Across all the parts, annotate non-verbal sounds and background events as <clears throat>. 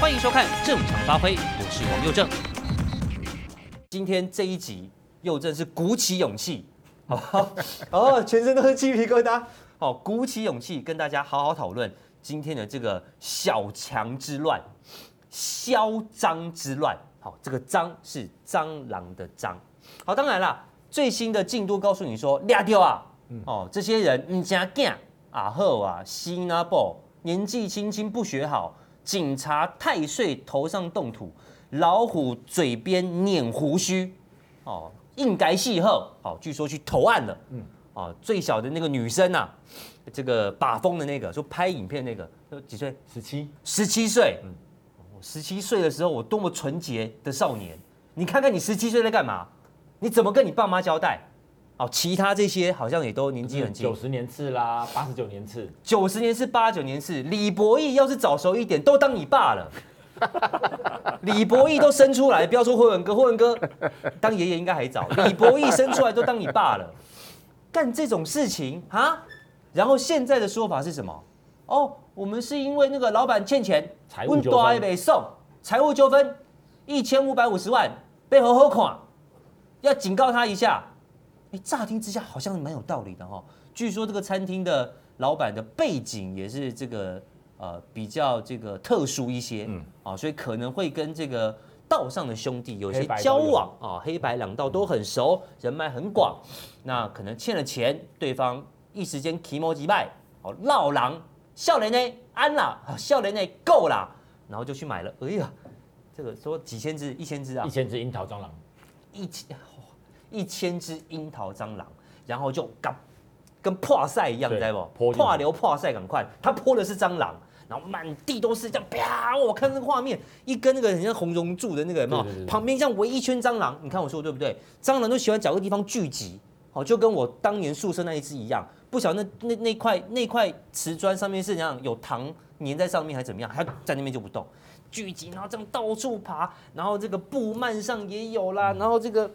欢迎收看《正常发挥》，我是王佑正。今天这一集，佑正是鼓起勇气，好，哦，全身都是鸡皮疙瘩，好，鼓起勇气跟大家好好讨论今天的这个小强之乱，嚣张之乱。好，这个张是蟑螂的蟑。好，当然啦，最新的进度告诉你说，俩丢啊，哦，这些人你家干啊后啊，西拿布年纪轻轻不学好，警察太岁头上动土，老虎嘴边捻胡须，哦，应该细后，好，据说去投案了，嗯，哦，最小的那个女生啊，这个把风的那个，说拍影片那个，几岁？十七，十七岁，嗯。十七岁的时候，我多么纯洁的少年！你看看你十七岁在干嘛？你怎么跟你爸妈交代？哦，其他这些好像也都年纪很轻。九十年次啦，八十九年次。九十年次，八九年次。李博义要是早熟一点，都当你爸了。<laughs> 李博义都生出来，不要说辉文哥，辉文哥当爷爷应该还早。李博义生出来都当你爸了，干这种事情啊？然后现在的说法是什么？哦。我们是因为那个老板欠钱，财务纠纷没送，财务纠纷一千五百五十万被好好看，要警告他一下。哎，乍听之下好像蛮有道理的哈。据说这个餐厅的老板的背景也是这个呃比较这个特殊一些，嗯啊，所以可能会跟这个道上的兄弟有些交往啊，黑白两道都很熟，人脉很广。那可能欠了钱，对方一时间提莫击败，哦，闹狼。笑脸呢，安啦，笑脸呢，够啦，然后就去买了。哎呀，这个说几千只、一千只啊，一千只樱桃蟑螂，一千一千只樱桃蟑螂，然后就嘎跟破赛一样，知道不？破流破赛赶快，他泼的是蟑螂，然后满地都是这样啪！我看那个画面，一根那个很像红绒柱的那个，有没有？旁边像围一圈蟑螂，你看我说对不对？蟑螂都喜欢找个地方聚集，好，就跟我当年宿舍那一只一样。不晓得那那那块那块瓷砖上面是怎样有糖粘在上面还是怎么样，它在那边就不动，聚集，然后这样到处爬，然后这个布幔上也有啦，然后这个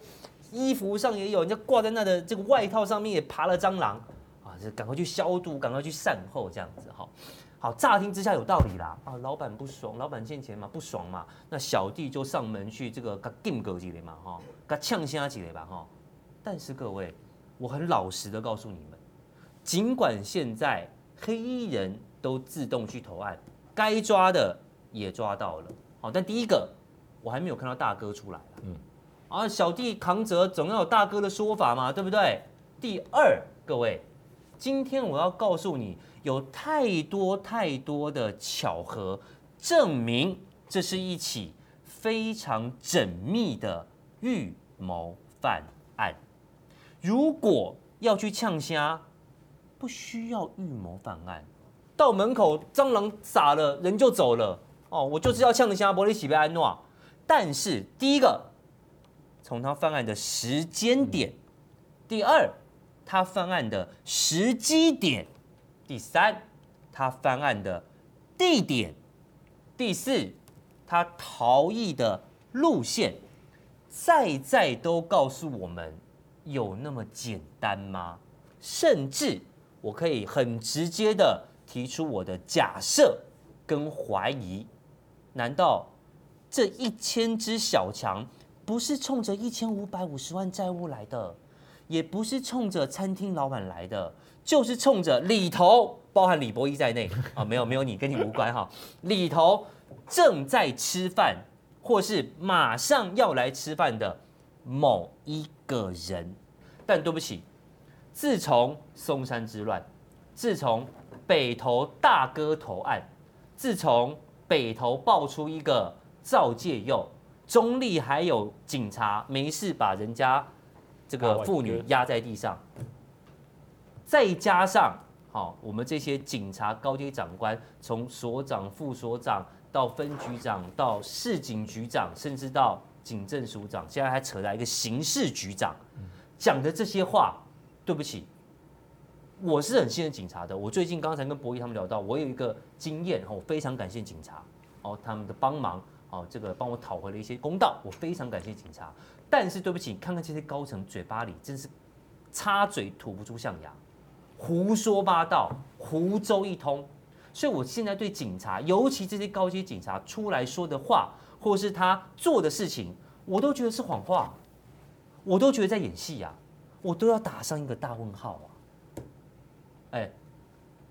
衣服上也有，人家挂在那的这个外套上面也爬了蟑螂啊，就赶快去消毒，赶快去善后这样子哈。好，乍听之下有道理啦啊，老板不爽，老板欠钱嘛不爽嘛，那小弟就上门去这个给禁哥几雷嘛哈，给呛虾几雷吧哈。但是各位，我很老实的告诉你们。尽管现在黑衣人都自动去投案，该抓的也抓到了，好，但第一个我还没有看到大哥出来，嗯，啊，小弟扛责总要有大哥的说法嘛，对不对？第二，各位，今天我要告诉你，有太多太多的巧合，证明这是一起非常缜密的预谋犯案。如果要去呛虾。不需要预谋犯案，到门口蟑螂撒了，人就走了。哦，我就是要呛虾玻璃洗被安诺。但是第一个，从他犯案的时间点；第二，他犯案的时机点；第三，他犯案的地点；第四，他逃逸的路线，再再都告诉我们，有那么简单吗？甚至。我可以很直接的提出我的假设跟怀疑，难道这一千只小强不是冲着一千五百五十万债务来的，也不是冲着餐厅老板来的，就是冲着里头包含李博一在内啊，没有没有你跟你无关哈，里头正在吃饭或是马上要来吃饭的某一个人，但对不起。自从松山之乱，自从北投大哥投案，自从北投爆出一个赵介佑，中立还有警察没事把人家这个妇女压在地上，再加上好，我们这些警察高阶长官，从所长、副所长到分局长，到市警局长，甚至到警政署长，现在还扯来一个刑事局长，讲的这些话。对不起，我是很信任警察的。我最近刚才跟博弈他们聊到，我有一个经验，我非常感谢警察哦，他们的帮忙哦，这个帮我讨回了一些公道，我非常感谢警察。但是对不起，看看这些高层嘴巴里真是插嘴吐不出象牙，胡说八道，胡诌一通。所以我现在对警察，尤其这些高阶警察出来说的话，或是他做的事情，我都觉得是谎话，我都觉得在演戏呀，我都要打上一个大问号啊！哎，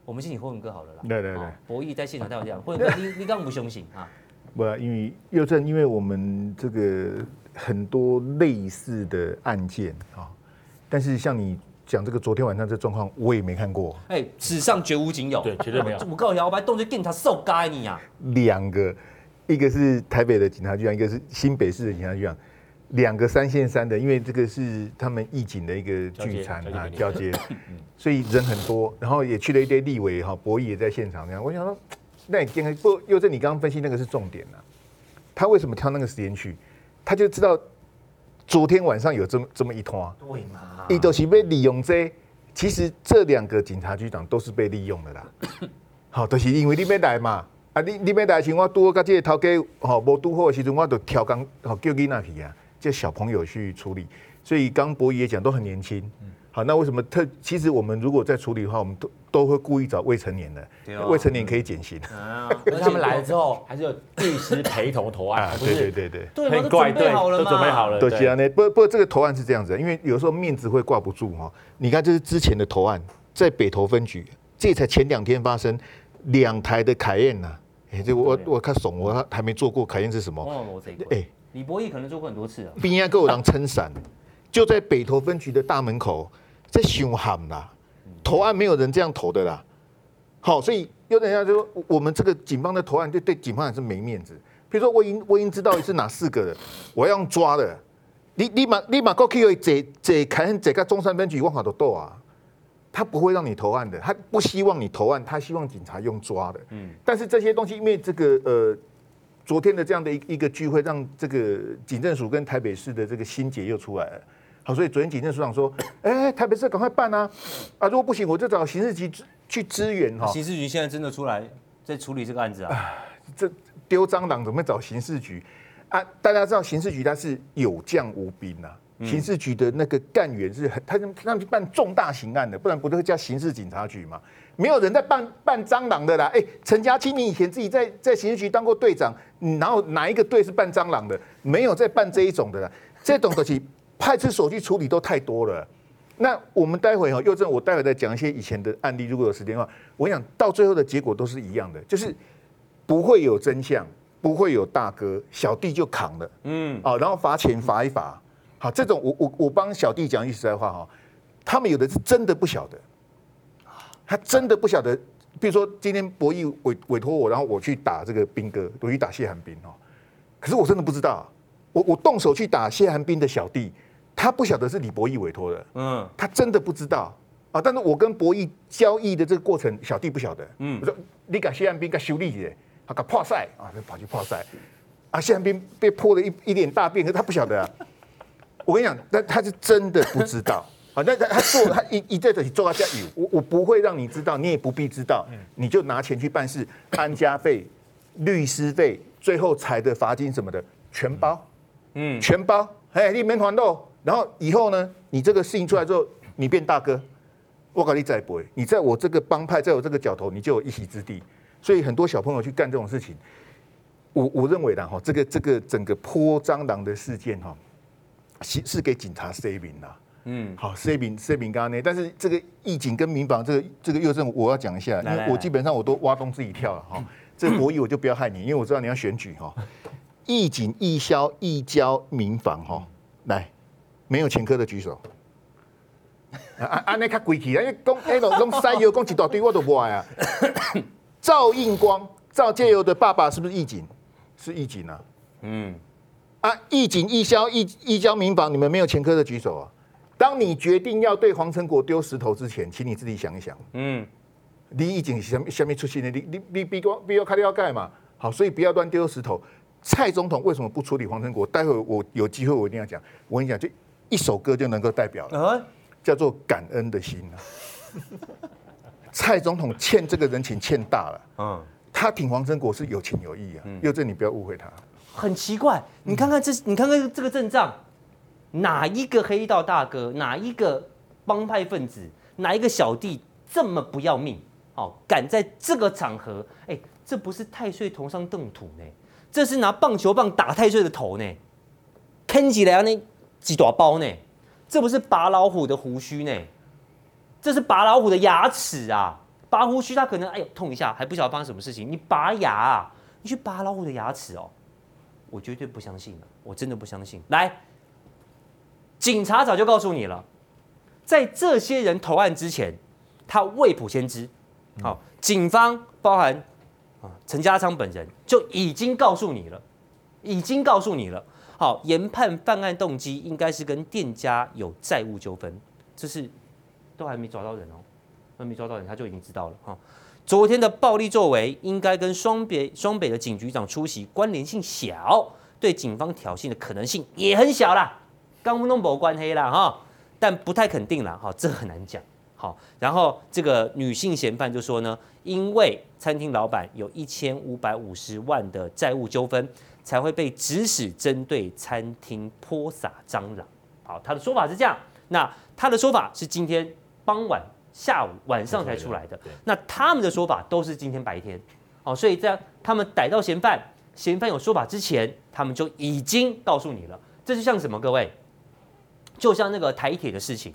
我们先请霍文哥好了啦。对对对，博弈在现场带我这样，霍文哥，你你刚刚不相信啊？不，因为又正，因为我们这个很多类似的案件啊，但是像你讲这个昨天晚上这状况，我也没看过。哎，史上绝无仅有，对，绝对没有。我告诉你，我把动作给他受该你啊！两个，一个是台北的警察局长，一个是新北市的警察局长，两个三线三的，因为这个是他们义警的一个聚餐啊，交接，所以人很多，然后也去了一堆立委哈，博弈也在现场这样，我想说。那你刚刚不，又是你刚刚分析那个是重点呢、啊？他为什么挑那个时间去？他就知道昨天晚上有这么这么一通啊，对嘛？伊都是被利用这，其实这两个警察局长都是被利用的啦。<laughs> 好，都、就是因为你没来嘛，啊，你你没来时，我拄好跟这个头家好无拄好的时阵，我就调工好叫囡仔去啊，叫小朋友去处理。所以刚博弈也讲都很年轻。好，那为什么特？其实我们如果在处理的话，我们都都会故意找未成年的，哦、未成年可以减刑。啊，<laughs> 而他们来了之后，还是有律师陪同投案。啊，对对对对，对，都准备好了都准备好了。对，其他呢？不不过这个投案是这样子，因为有时候面子会挂不住哈。你看，这是之前的投案，在北投分局，这才前两天发生两台的凯宴呐。哎，这我我看怂，我还没做过凯宴是什么？哎，李博义可能做过很多次啊。边啊，给我当撑伞，就在北投分局的大门口。这凶悍啦！投案没有人这样投的啦。好，所以有人家就说，我们这个警方的投案，对对警方也是没面子。比如说，我已经我已经知道是哪四个人，我要用抓的。你立马立马过去这这看这个中山分局万法都斗啊，他不会让你投案的，他不希望你投案，他希望警察用抓的。嗯。但是这些东西，因为这个呃，昨天的这样的一一个聚会，让这个警政署跟台北市的这个心结又出来了。好，所以昨天警政署长说：“ <clears throat> 哎，台北市赶快办啊！啊，如果不行，我就找刑事局去支援哈。”刑事局现在真的出来在处理这个案子啊？这丢蟑螂怎么会找刑事局啊？大家知道刑事局它是有将无兵呐、啊，刑事局的那个干员是很，他他去办重大刑案的，不然不都会叫刑事警察局吗？没有人在办办蟑螂的啦。哎，陈家清，你以前自己在在刑事局当过队长，然后哪一个队是办蟑螂的？没有在办这一种的啦，这种东西。派出所去处理都太多了，那我们待会哈，又正我待会再讲一些以前的案例，如果有时间的话，我想到最后的结果都是一样的，就是不会有真相，不会有大哥，小弟就扛了，嗯，啊，然后罚钱罚一罚，好，这种我我我帮小弟讲句实在话哈，他们有的是真的不晓得，他真的不晓得，比如说今天博弈委委托我，然后我去打这个兵哥，我去打谢寒冰哈，可是我真的不知道，我我动手去打谢寒冰的小弟。他不晓得是李博义委托的，嗯，他真的不知道。啊。但是我跟博义交易的这个过程，小弟不晓得，嗯，我说你给谢安斌给修理的，他给破赛啊，就跑去破赛，啊，谢安斌被泼了一一脸大便，可是他不晓得啊。我跟你讲，但他是真的不知道。<laughs> 啊。那他他做他一一再的做他加油，我我不会让你知道，你也不必知道，你就拿钱去办事，安家费、律师费，最后裁的罚金什么的全包，嗯，全包，哎，你免烦恼。然后以后呢，你这个事情出来之后，你变大哥，我跟你再不会，你在我这个帮派，在我这个角头，你就有一席之地。所以很多小朋友去干这种事情，我我认为的哈，这个这个整个泼蟑螂的事件哈，是是给警察 saving 的，嗯，好 saving saving 刚刚那，但是这个义警跟民防这个这个又是我要讲一下，因为我基本上我都挖洞自己跳了哈，<coughs> 这个博弈我就不要害你，因为我知道你要选举哈，义警义消义交民防哈，来。没有前科的举手。啊啊！那卡贵气啊！因为讲哎，<laughs> 拢拢塞油，讲一大堆我都不爱啊。<coughs> 赵应光、赵介佑的爸爸是不是义警？是义警啊。嗯。啊，义警、义消、义义交民防，你们没有前科的举手啊。当你决定要对黄成国丢石头之前，请你自己想一想。嗯。你义警什么什么出现的？你你你比我比我开的要盖嘛？好，所以不要乱丢石头。蔡总统为什么不处理黄成国？待会我有机会我一定要讲。我跟你讲，就。一首歌就能够代表了，叫做感恩的心啊。<laughs> 蔡总统欠这个人情欠大了，嗯，他挺黄成国是有情有义啊。佑正，你不要误会他。很奇怪，你看看这，你看看这个阵仗，哪一个黑道大哥，哪一个帮派分子，哪一个小弟这么不要命？哦，敢在这个场合，哎，这不是太岁头上动土呢，这是拿棒球棒打太岁的头呢，坑起来那几大包呢，这不是拔老虎的胡须呢，这是拔老虎的牙齿啊，拔胡须他可能哎呦痛一下，还不晓得发生什么事情，你拔牙啊，你去拔老虎的牙齿哦，我绝对不相信了，我真的不相信。来，警察早就告诉你了，在这些人投案之前，他未卜先知。好，警方包含啊陈家昌本人就已经告诉你了，已经告诉你了。研判犯案动机应该是跟店家有债务纠纷，这是都还没抓到人哦，还没抓到人他就已经知道了哈。昨天的暴力作为应该跟双北双北的警局长出席关联性小，对警方挑衅的可能性也很小啦，刚不弄没关黑啦哈，但不太肯定啦哈，这很难讲。好，然后这个女性嫌犯就说呢，因为餐厅老板有一千五百五十万的债务纠纷，才会被指使针对餐厅泼洒蟑螂。好，他的说法是这样。那他的说法是今天傍晚、下午、晚上才出来的。那他们的说法都是今天白天。好，所以在他们逮到嫌犯，嫌犯有说法之前，他们就已经告诉你了。这就像什么？各位，就像那个台铁的事情。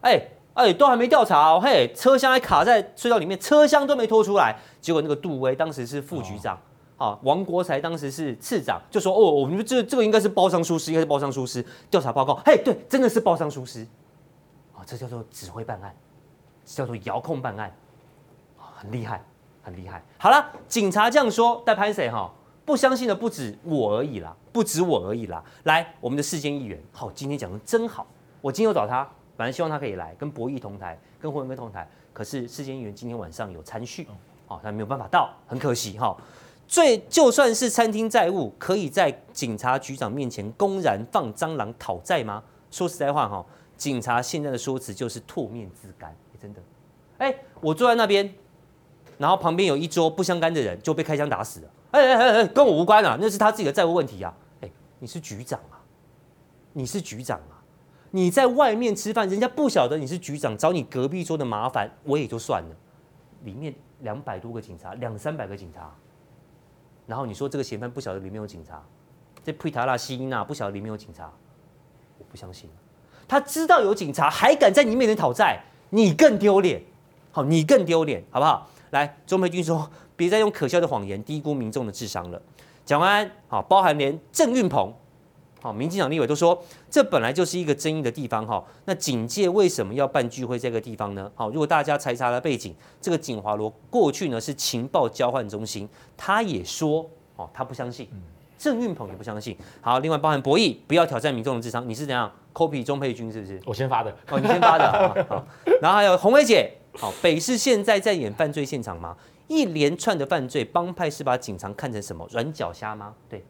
哎。哎，都还没调查哦，嘿，车厢还卡在隧道里面，车厢都没拖出来。结果那个杜威当时是副局长，啊、哦，王国才当时是次长，就说哦，我们这这个应该是包商疏失，应该是包商疏失。调查报告，嘿，对，真的是包商疏失，啊、哦，这叫做指挥办案，这叫做遥控办案，啊、哦，很厉害，很厉害。好了，警察这样说，但潘谁哈？不相信的不止我而已啦，不止我而已啦。来，我们的世间议员，好，今天讲的真好，我今天又找他。本来希望他可以来跟博弈同台，跟胡文哥同台，可是世坚议员今天晚上有参叙，哦，他没有办法到，很可惜哈。最就算是餐厅债务，可以在警察局长面前公然放蟑螂讨债吗？说实在话哈，警察现在的说辞就是唾面自干，欸，真的。哎，我坐在那边，然后旁边有一桌不相干的人就被开枪打死了，哎哎哎哎，跟我无关啊，那是他自己的债务问题啊。哎，你是局长啊，你是局长啊。你在外面吃饭，人家不晓得你是局长，找你隔壁桌的麻烦，我也就算了。里面两百多个警察，两三百个警察，然后你说这个嫌犯不晓得里面有警察，这佩塔拉西娜不晓得里面有警察，我不相信。他知道有警察，还敢在你面前讨债，你更丢脸。好，你更丢脸，好不好？来，钟培军说，别再用可笑的谎言低估民众的智商了。讲完，好，包含连郑运鹏。好，民进党立委都说，这本来就是一个争议的地方哈。那警界为什么要办聚会这个地方呢？好，如果大家查查了背景，这个景华罗过去呢是情报交换中心，他也说，哦，他不相信，郑运鹏也不相信。好，另外包含博弈，不要挑战民众的智商，你是怎样？copy 钟佩君是不是？我先发的，哦，你先发的。好，好，然后还有红薇姐，好，北市现在在演犯罪现场吗？一连串的犯罪，帮派是把警察看成什么软脚虾吗？对。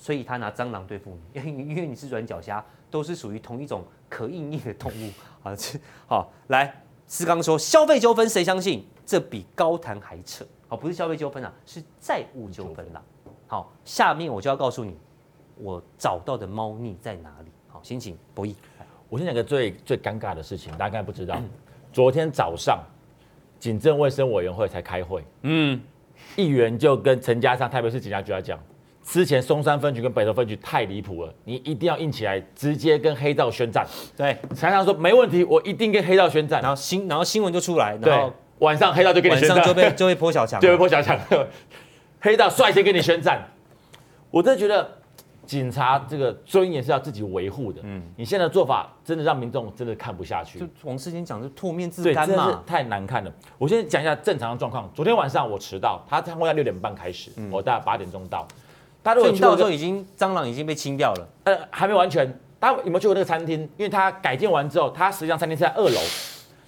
所以他拿蟑螂对付你，因 <laughs> 为因为你是软脚虾，都是属于同一种可硬硬的动物 <laughs> 啊。好，来，思刚说消费纠纷谁相信？这比高谈还扯。好，不是消费纠纷啊，是债务纠纷啦。好，下面我就要告诉你，我找到的猫腻在哪里。好，先请博弈。我先讲个最最尴尬的事情，大家应该不知道。昨天早上，警政卫生委员会才开会，嗯，议员就跟陈家上台北市警察局来讲。之前松山分局跟北投分局太离谱了，你一定要硬起来，直接跟黑道宣战。对，常常说没问题，我一定跟黑道宣战。然后新，然后新闻就出来，然后晚上黑道就跟你宣战，晚上就被就被泼小强，就被泼小强。<laughs> 黑道率先跟你宣战，我真的觉得警察这个尊严是要自己维护的。嗯，你现在的做法真的让民众真的看不下去。就王世坚讲，就唾面自干嘛，太难看了。我先讲一下正常的状况。昨天晚上我迟到，他餐会在六点半开始，我大概八点钟到。他如果到时候已经蟑螂已经被清掉了，呃，还没完全。大家有没有去过那个餐厅？因为它改建完之后，它实际上餐厅是在二楼，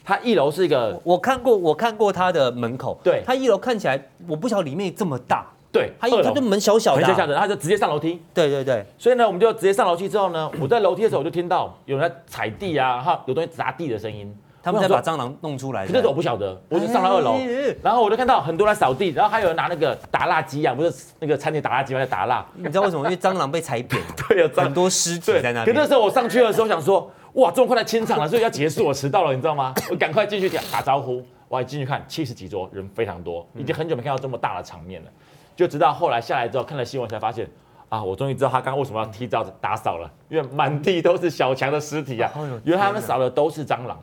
它一楼是一个。我看过，我看过它的门口。对，它一楼看起来，我不晓得里面这么大。对，它它就门小小的，小小的，然后就直接上楼梯。对对对。所以呢，我们就直接上楼梯之后呢，我在楼梯的时候我就听到有人在踩地啊，哈，有东西砸地的声音。他们在把蟑螂弄出来，可是我不晓得，我就上了二楼，然后我就看到很多人扫地，然后还有人拿那个打蜡机啊，不是那个餐厅打蜡机吗？在打蜡。你知道为什么？因为蟑螂被踩扁了，<laughs> 对，有很多尸体在那边。可那时候我上去的时候想说，哇，这么快来清场了，所以要结束，我迟到了，你知道吗？我赶快进去打打招呼，我还进去看七十几桌，人非常多，已经很久没看到这么大的场面了。就直到后来下来之后，看了新闻才发现，啊，我终于知道他刚刚为什么要提早打扫了，因为满地都是小强的尸体啊，原来他们扫的都是蟑螂。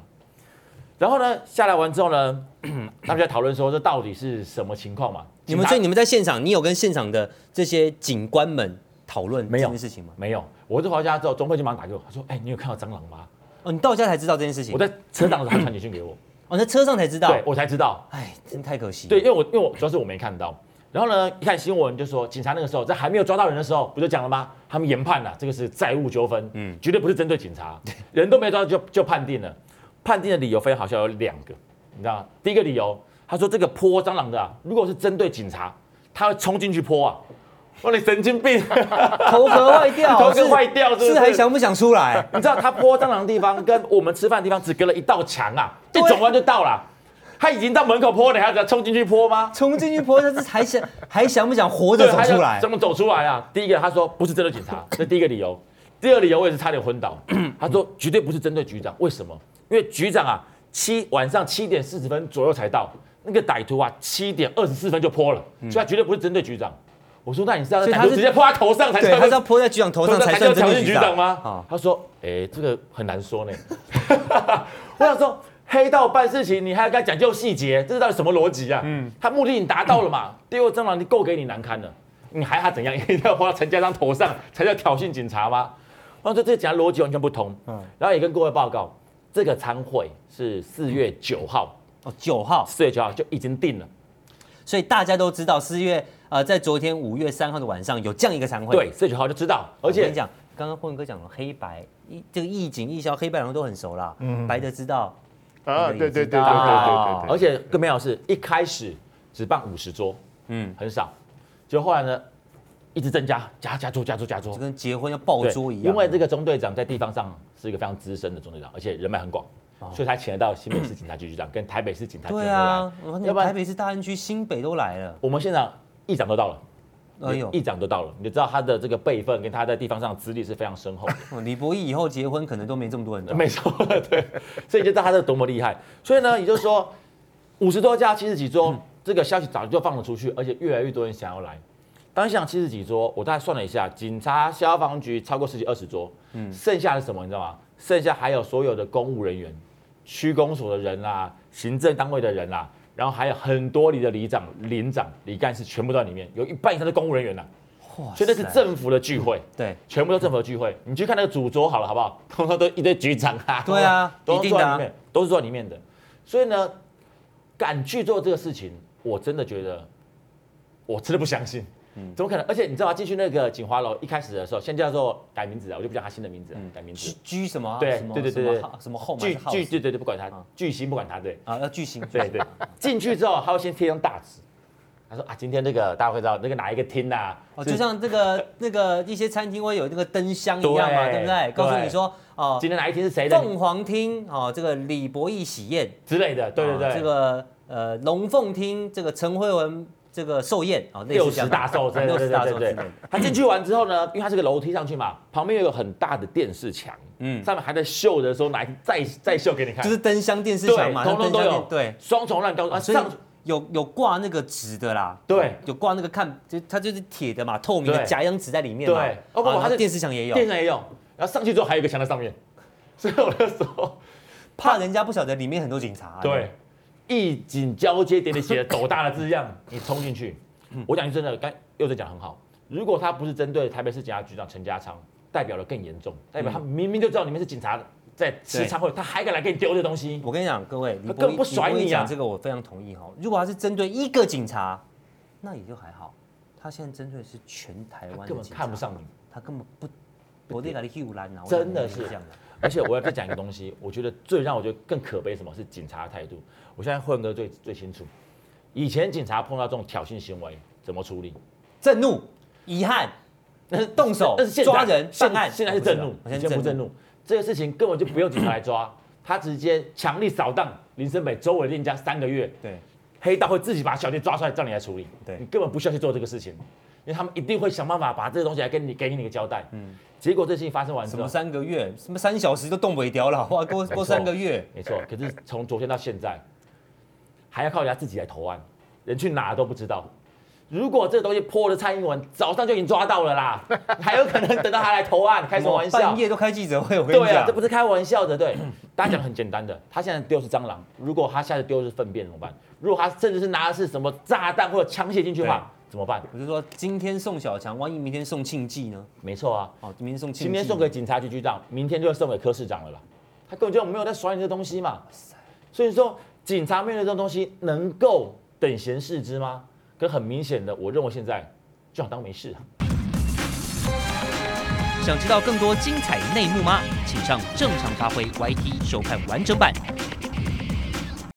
然后呢，下来完之后呢，<clears throat> 他们在讨论说这到底是什么情况嘛？你们所以你们在现场，你有跟现场的这些警官们讨论这件事情吗？没有，我这回家之后，钟慧就马上打给我，他说：“哎，你有看到蟑螂吗？”哦，你到家才知道这件事情。我在车上的时候，他传简讯给我。哦，在车上才知道。对，我才知道。哎，真太可惜。对，因为我因为我主要是我没看到。然后呢，一看新闻就说，警察那个时候在还没有抓到人的时候，不就讲了吗？他们研判了，这个是债务纠纷，嗯，绝对不是针对警察，人都没抓到就就判定了。判定的理由非常好笑，有两个。你知道吗？第一个理由，他说这个泼蟑螂的啊，如果是针对警察，他会冲进去泼啊！我说你神经病，<laughs> 头壳坏掉，<laughs> 头壳坏掉是不是？是还想不想出来？你知道他泼蟑螂的地方跟我们吃饭的地方只隔了一道墙啊，一转弯就到了。他已经到门口泼了，你还要冲进去泼吗？冲进去泼，他是还想还想不想活着走出来？怎么走出来啊？第一个他说不是针对警察，这第一个理由。第二个理由我也是差点昏倒。他说绝对不是针对局长，为什么？因为局长啊。七晚上七点四十分左右才到，那个歹徒啊，七点二十四分就泼了，嗯、所以他绝对不是针对局长。我说那你知道他是直接泼他头上才？对，他是要泼在局长头上才算挑衅局长吗？哦、他说，哎、欸，这个很难说呢。<laughs> 我想说，黑道办事情你还要跟他讲究细节，这是到底什么逻辑啊？嗯，他目的已经达到了嘛？第二蟑螂你够给你难堪了，你还他怎样？<laughs> 一定要泼到陈家昌头上才叫挑衅警察吗？我说这讲逻辑完全不同。嗯，然后也跟各位报告。这个餐会是四月九号哦，九号，四月九号就已经定了，所以大家都知道四月呃，在昨天五月三号的晚上有这样一个餐会，对，四月九号就知道。而且我跟你讲，刚刚霍文哥讲了黑白一这个义警义消黑白两个都很熟啦，嗯，白的知道啊，对对对对对对对，而且更妙的是一开始只办五十桌，嗯，很少，就后来呢一直增加，加加桌加桌加桌，就跟结婚要爆桌一样，因为这个中队长在地方上。是一个非常资深的中队长，而且人脉很广，哦、所以他请得到新北市警察局局长跟台北市警察局长。对啊，要不然台北市大安区、新北都来了。我们现场议长都到了，哎呦，议长都到了，你就知道他的这个辈分跟他在地方上的资历是非常深厚的。<laughs> 李博义以后结婚可能都没这么多人。<laughs> 没错，对，所以就知道他是多么厉害。所以呢，也就是说，五十多家七十几桌，嗯、这个消息早就放了出去，而且越来越多人想要来。当时想七十几桌，我大概算了一下，警察、消防局超过十几二十桌，嗯，剩下的什么？你知道吗？剩下还有所有的公务人员、区公所的人啦、啊、行政单位的人啦、啊，然后还有很多里的里长、连长、里干事全部在里面，有一半以上的公务人员呐、啊。哇！所以那是政府的聚会，嗯、对，全部都政府的聚会。你去看那个主桌好了，好不好？<laughs> 通常都一堆局长啊，<laughs> 对啊，<laughs> 都坐在里面，都是坐在里面的。所以呢，敢去做这个事情，我真的觉得，我真的不相信。怎么可能？而且你知道吗？进去那个锦华楼，一开始的时候，先叫做改名字啊，我就不叫他新的名字，改名字。居什么？对对对对对，什么后巨巨对对对，不管他，巨星不管他，对啊，要巨星。对对，<laughs> 进去之后，他会先贴张大纸，他说啊，今天那个大家会知道那个哪一个厅呐？哦，就像这个那个一些餐厅会有那个灯箱一样嘛，对不对？告诉你说哦，今天哪一厅是谁的？凤凰厅哦，这个李博义喜宴之类的，对对对，这个呃龙凤厅这个陈慧文。这个寿宴啊，六十大寿，六十大寿。对，他进去完之后呢，因为他是个楼梯上去嘛，旁边有个很大的电视墙，嗯，上面还在秀的时候，来再再秀给你看，就是灯箱电视墙嘛，通通都有，对，双重让高，上有有挂那个纸的啦，对，有挂那个看，就它就是铁的嘛，透明的夹央纸在里面嘛，对，哦不，它的电视墙也有，电视墙也有，然后上去之后还有一个墙在上面，所以我那时候怕人家不晓得里面很多警察，对。义警交接典礼写的斗大的字样，你冲进去。我讲句真的，刚又在讲很好。如果他不是针对台北市警察局长陈家昌，代表的更严重，代表他明明就知道你们是警察在吃餐会，他还敢来给你丢这东西。我跟你讲，各位，他更不甩你啊！这个我非常同意哈。如果他是针对一个警察，那也就还好。他现在针对的是全台湾，根本看不上你，他根本不，我真的是这样的。而且我要再讲一个东西，我觉得最让我觉得更可悲什么是警察的态度。我现在混哥最最清楚，以前警察碰到这种挑衅行为怎么处理？震怒、遗憾，那是动手，那是抓人犯案。现在是震怒，现在不震怒。这个事情根本就不用警察来抓，他直接强力扫荡林森北周围店家三个月。对，黑道会自己把小弟抓出来叫你来处理。对，你根本不需要去做这个事情，因为他们一定会想办法把这个东西来跟你给你一个交代。嗯。结果这事情发生完之后，什么三个月，什么三小时都动尾掉了，哇，过过三个月，没错。可是从昨天到现在，还要靠人家自己来投案，人去哪都不知道。如果这个东西泼了蔡英文，早上就已经抓到了啦，<laughs> 还有可能等到他来投案，开什么玩笑？半夜都开记者会，我跟你讲，对啊，这不是开玩笑的。对，大家讲很简单的，他现在丢的是蟑螂，如果他下次丢的是粪便怎么办？如果他甚至是拿的是什么炸弹或者枪械进去的话，怎么办？我是说今天送小强，万一明天送庆忌呢？没错啊，哦，明天送庆记，今天送给警察局局长，明天就要送给柯市长了啦？他根本就没有在耍你这东西嘛。所以说，警察面对这种东西，能够等闲视之吗？可很明显的，我认为现在就想当没事。啊想知道更多精彩内幕吗？请上正常发挥 YT 收看完整版。